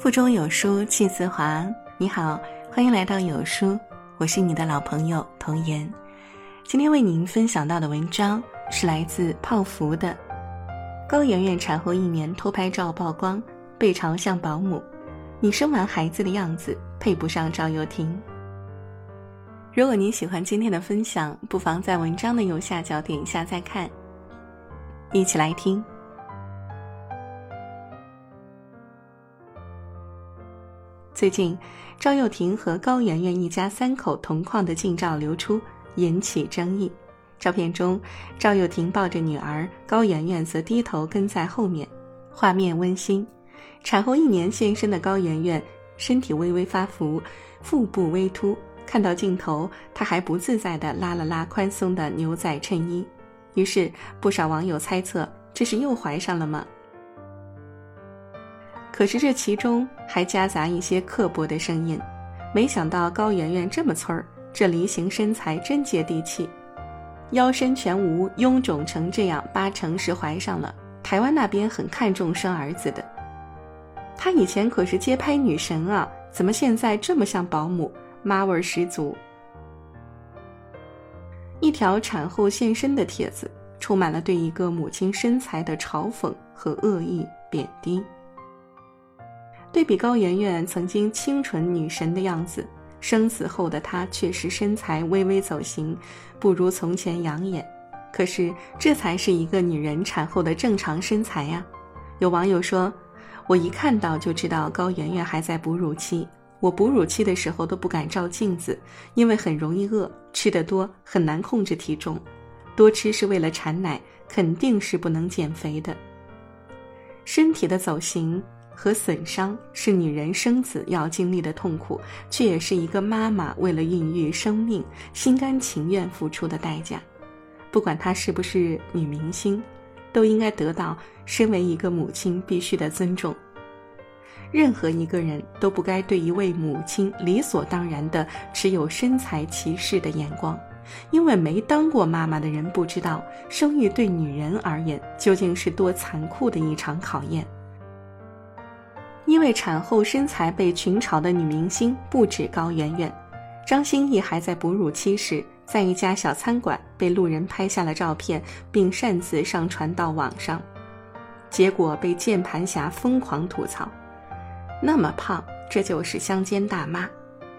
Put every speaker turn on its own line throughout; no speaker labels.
腹中有书气自华。你好，欢迎来到有书，我是你的老朋友童言。今天为您分享到的文章是来自泡芙的高圆圆产后一年偷拍照曝光，被嘲像保姆。你生完孩子的样子配不上赵又廷。如果您喜欢今天的分享，不妨在文章的右下角点一下再看。一起来听。最近，赵又廷和高圆圆一家三口同框的近照流出，引起争议。照片中，赵又廷抱着女儿，高圆圆则低头跟在后面，画面温馨。产后一年现身的高圆圆，身体微微发福，腹部微凸。看到镜头，她还不自在地拉了拉宽松的牛仔衬衣。于是，不少网友猜测，这是又怀上了吗？可是这其中还夹杂一些刻薄的声音，没想到高圆圆这么村儿，这梨形身材真接地气，腰身全无，臃肿成这样，八成是怀上了。台湾那边很看重生儿子的，她以前可是街拍女神啊，怎么现在这么像保姆？妈味儿十足。一条产后现身的帖子，充满了对一个母亲身材的嘲讽和恶意贬低。对比高圆圆曾经清纯女神的样子，生子后的她确实身材微微走形，不如从前养眼。可是这才是一个女人产后的正常身材呀！有网友说：“我一看到就知道高圆圆还在哺乳期。我哺乳期的时候都不敢照镜子，因为很容易饿，吃得多很难控制体重。多吃是为了产奶，肯定是不能减肥的。身体的走形。”和损伤是女人生子要经历的痛苦，却也是一个妈妈为了孕育生命心甘情愿付出的代价。不管她是不是女明星，都应该得到身为一个母亲必须的尊重。任何一个人都不该对一位母亲理所当然的持有身材歧视的眼光，因为没当过妈妈的人不知道，生育对女人而言究竟是多残酷的一场考验。因为产后身材被群嘲的女明星不止高圆圆，张歆艺还在哺乳期时，在一家小餐馆被路人拍下了照片，并擅自上传到网上，结果被键盘侠疯狂吐槽：“那么胖，这就是乡间大妈，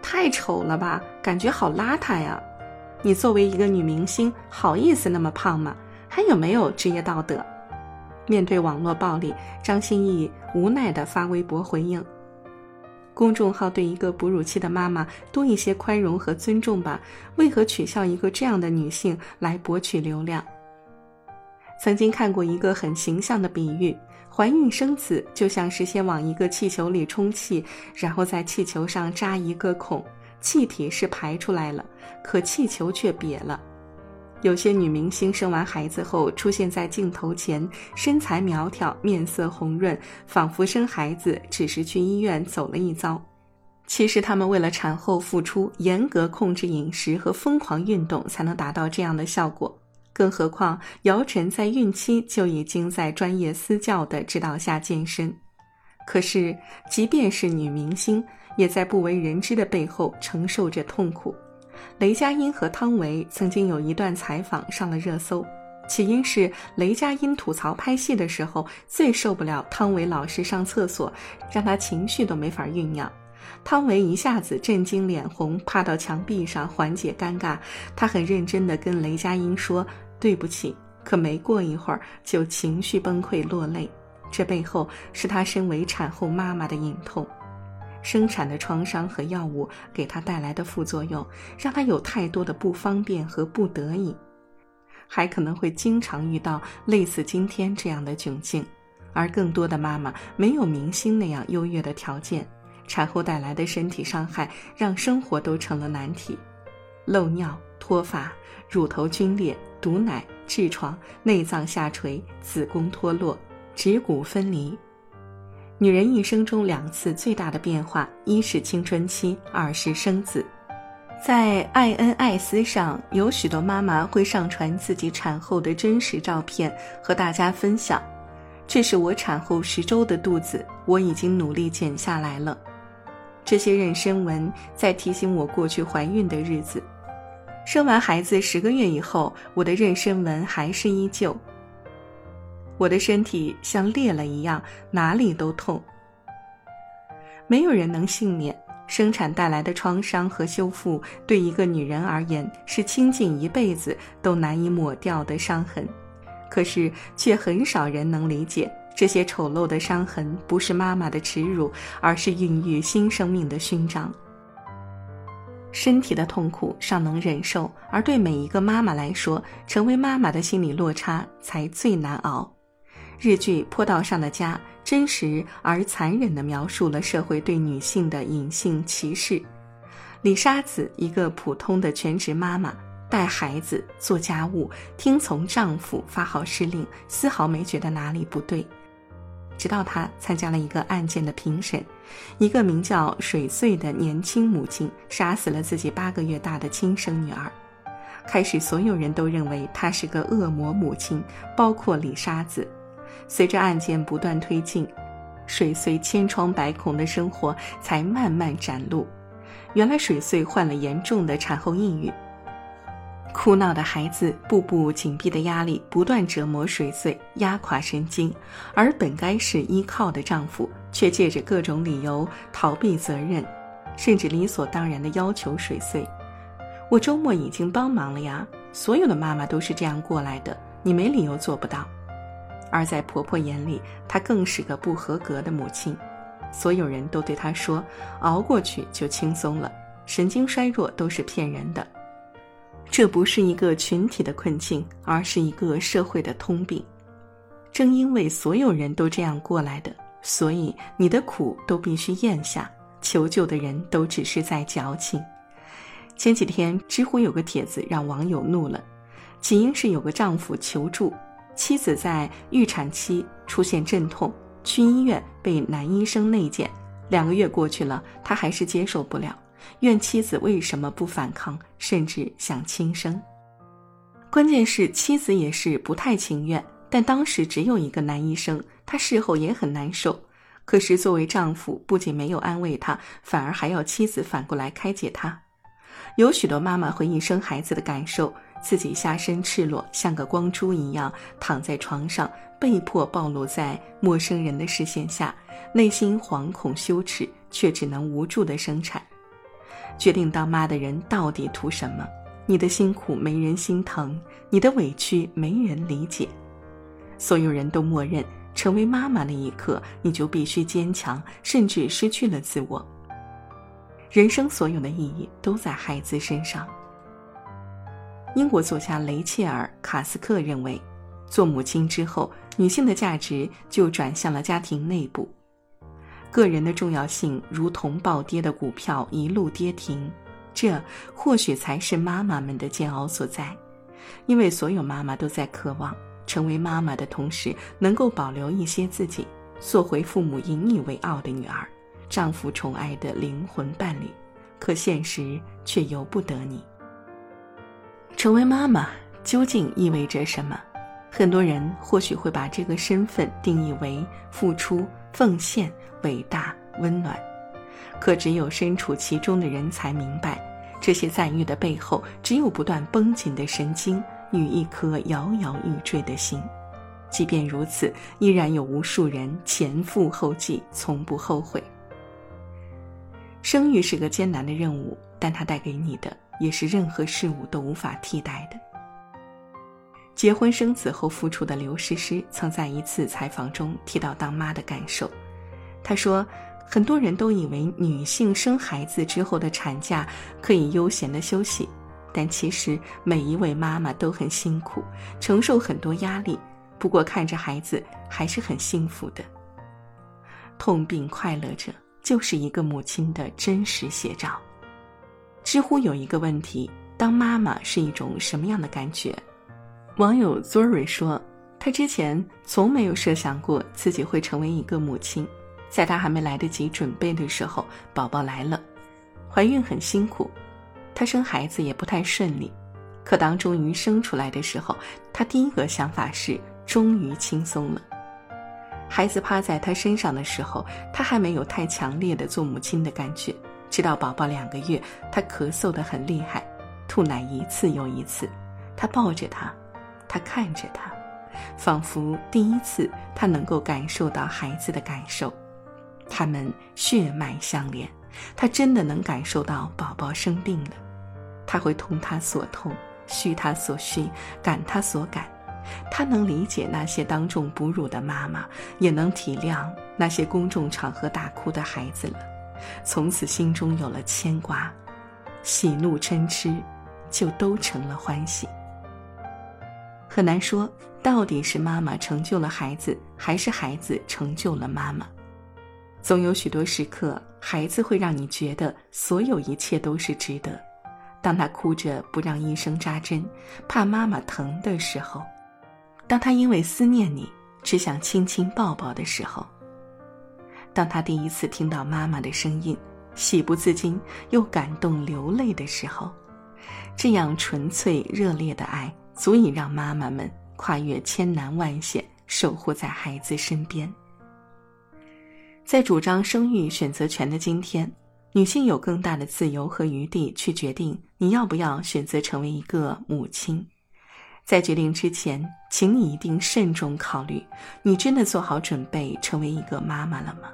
太丑了吧，感觉好邋遢呀！你作为一个女明星，好意思那么胖吗？还有没有职业道德？”面对网络暴力，张歆艺无奈地发微博回应：“公众号对一个哺乳期的妈妈多一些宽容和尊重吧，为何取笑一个这样的女性来博取流量？”曾经看过一个很形象的比喻：怀孕生子就像是先往一个气球里充气，然后在气球上扎一个孔，气体是排出来了，可气球却瘪了。有些女明星生完孩子后出现在镜头前，身材苗条，面色红润，仿佛生孩子只是去医院走了一遭。其实她们为了产后复出，严格控制饮食和疯狂运动，才能达到这样的效果。更何况姚晨在孕期就已经在专业私教的指导下健身。可是，即便是女明星，也在不为人知的背后承受着痛苦。雷佳音和汤唯曾经有一段采访上了热搜，起因是雷佳音吐槽拍戏的时候最受不了汤唯老是上厕所，让他情绪都没法酝酿。汤唯一下子震惊脸红，趴到墙壁上缓解尴尬。他很认真地跟雷佳音说对不起，可没过一会儿就情绪崩溃落泪。这背后是他身为产后妈妈的隐痛。生产的创伤和药物给他带来的副作用，让他有太多的不方便和不得已，还可能会经常遇到类似今天这样的窘境。而更多的妈妈没有明星那样优越的条件，产后带来的身体伤害让生活都成了难题：漏尿、脱发、乳头皲裂、堵奶、痔疮、内脏下垂、子宫脱落、指骨分离。女人一生中两次最大的变化，一是青春期，二是生子。在爱恩爱斯上，有许多妈妈会上传自己产后的真实照片和大家分享。这是我产后十周的肚子，我已经努力减下来了。这些妊娠纹在提醒我过去怀孕的日子。生完孩子十个月以后，我的妊娠纹还是依旧。我的身体像裂了一样，哪里都痛。没有人能幸免，生产带来的创伤和修复，对一个女人而言是倾尽一辈子都难以抹掉的伤痕。可是，却很少人能理解，这些丑陋的伤痕不是妈妈的耻辱，而是孕育新生命的勋章。身体的痛苦尚能忍受，而对每一个妈妈来说，成为妈妈的心理落差才最难熬。日剧《坡道上的家》真实而残忍地描述了社会对女性的隐性歧视。李沙子，一个普通的全职妈妈。带孩子、做家务、听从丈夫发号施令，丝毫没觉得哪里不对。直到她参加了一个案件的评审，一个名叫水穗的年轻母亲杀死了自己八个月大的亲生女儿。开始，所有人都认为她是个恶魔母亲，包括李沙子。随着案件不断推进，水穗千疮百孔的生活才慢慢展露。原来，水穗患了严重的产后抑郁。哭闹的孩子，步步紧逼的压力不断折磨水穗，压垮神经；而本该是依靠的丈夫，却借着各种理由逃避责任，甚至理所当然的要求水穗：“我周末已经帮忙了呀，所有的妈妈都是这样过来的，你没理由做不到。”而在婆婆眼里，她更是个不合格的母亲。所有人都对她说：“熬过去就轻松了，神经衰弱都是骗人的。”这不是一个群体的困境，而是一个社会的通病。正因为所有人都这样过来的，所以你的苦都必须咽下。求救的人都只是在矫情。前几天，知乎有个帖子让网友怒了，起因是有个丈夫求助，妻子在预产期出现阵痛，去医院被男医生内检，两个月过去了，他还是接受不了。怨妻子为什么不反抗，甚至想轻生。关键是妻子也是不太情愿，但当时只有一个男医生，他事后也很难受。可是作为丈夫，不仅没有安慰她，反而还要妻子反过来开解他。有许多妈妈回忆生孩子的感受，自己下身赤裸，像个光珠一样躺在床上，被迫暴露在陌生人的视线下，内心惶恐羞耻，却只能无助的生产。决定当妈的人到底图什么？你的辛苦没人心疼，你的委屈没人理解。所有人都默认，成为妈妈那一刻，你就必须坚强，甚至失去了自我。人生所有的意义都在孩子身上。英国作家雷切尔·卡斯克认为，做母亲之后，女性的价值就转向了家庭内部。个人的重要性如同暴跌的股票一路跌停，这或许才是妈妈们的煎熬所在。因为所有妈妈都在渴望成为妈妈的同时，能够保留一些自己，做回父母引以为傲的女儿，丈夫宠爱的灵魂伴侣。可现实却由不得你。成为妈妈究竟意味着什么？很多人或许会把这个身份定义为付出、奉献。伟大温暖，可只有身处其中的人才明白，这些赞誉的背后，只有不断绷紧的神经与一颗摇摇欲坠的心。即便如此，依然有无数人前赴后继，从不后悔。生育是个艰难的任务，但它带给你的，也是任何事物都无法替代的。结婚生子后复出的刘诗诗，曾在一次采访中提到当妈的感受。她说：“很多人都以为女性生孩子之后的产假可以悠闲的休息，但其实每一位妈妈都很辛苦，承受很多压力。不过看着孩子还是很幸福的。痛并快乐着，就是一个母亲的真实写照。”知乎有一个问题：“当妈妈是一种什么样的感觉？”网友 Zori 说：“她之前从没有设想过自己会成为一个母亲。”在她还没来得及准备的时候，宝宝来了。怀孕很辛苦，她生孩子也不太顺利。可当终于生出来的时候，她第一个想法是终于轻松了。孩子趴在他身上的时候，他还没有太强烈的做母亲的感觉。直到宝宝两个月，他咳嗽得很厉害，吐奶一次又一次，他抱着他，他看着他，仿佛第一次他能够感受到孩子的感受，他们血脉相连，他真的能感受到宝宝生病了，他会痛他所痛，虚他所虚，感他所感。他能理解那些当众哺乳的妈妈，也能体谅那些公众场合大哭的孩子了。从此心中有了牵挂，喜怒嗔痴就都成了欢喜。很难说到底是妈妈成就了孩子，还是孩子成就了妈妈。总有许多时刻，孩子会让你觉得所有一切都是值得。当他哭着不让医生扎针，怕妈妈疼的时候。当他因为思念你，只想亲亲抱抱的时候；当他第一次听到妈妈的声音，喜不自禁又感动流泪的时候，这样纯粹热烈的爱，足以让妈妈们跨越千难万险，守护在孩子身边。在主张生育选择权的今天，女性有更大的自由和余地去决定你要不要选择成为一个母亲。在决定之前，请你一定慎重考虑：你真的做好准备成为一个妈妈了吗？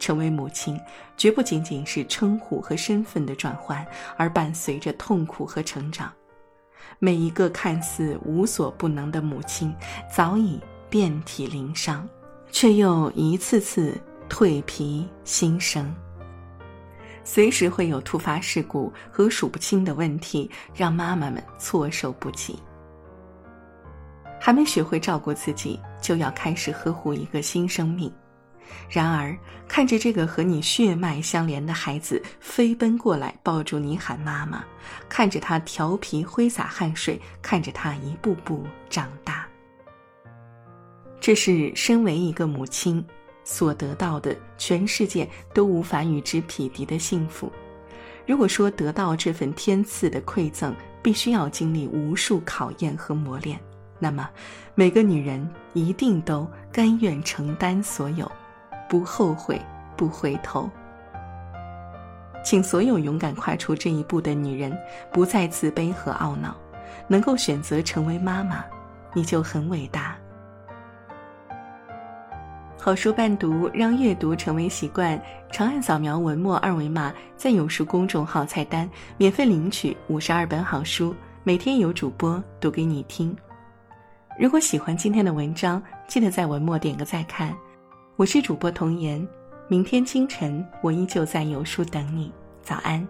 成为母亲，绝不仅仅是称呼和身份的转换，而伴随着痛苦和成长。每一个看似无所不能的母亲，早已遍体鳞伤，却又一次次蜕皮新生。随时会有突发事故和数不清的问题，让妈妈们措手不及。还没学会照顾自己，就要开始呵护一个新生命。然而，看着这个和你血脉相连的孩子飞奔过来，抱住你喊妈妈，看着他调皮挥洒汗水，看着他一步步长大，这是身为一个母亲所得到的，全世界都无法与之匹敌的幸福。如果说得到这份天赐的馈赠，必须要经历无数考验和磨练。那么，每个女人一定都甘愿承担所有，不后悔，不回头。请所有勇敢跨出这一步的女人不再自卑和懊恼，能够选择成为妈妈，你就很伟大。好书伴读，让阅读成为习惯。长按扫描文末二维码，在有书公众号菜单免费领取五十二本好书，每天有主播读给你听。如果喜欢今天的文章，记得在文末点个再看。我是主播童言，明天清晨我依旧在有书等你。早安。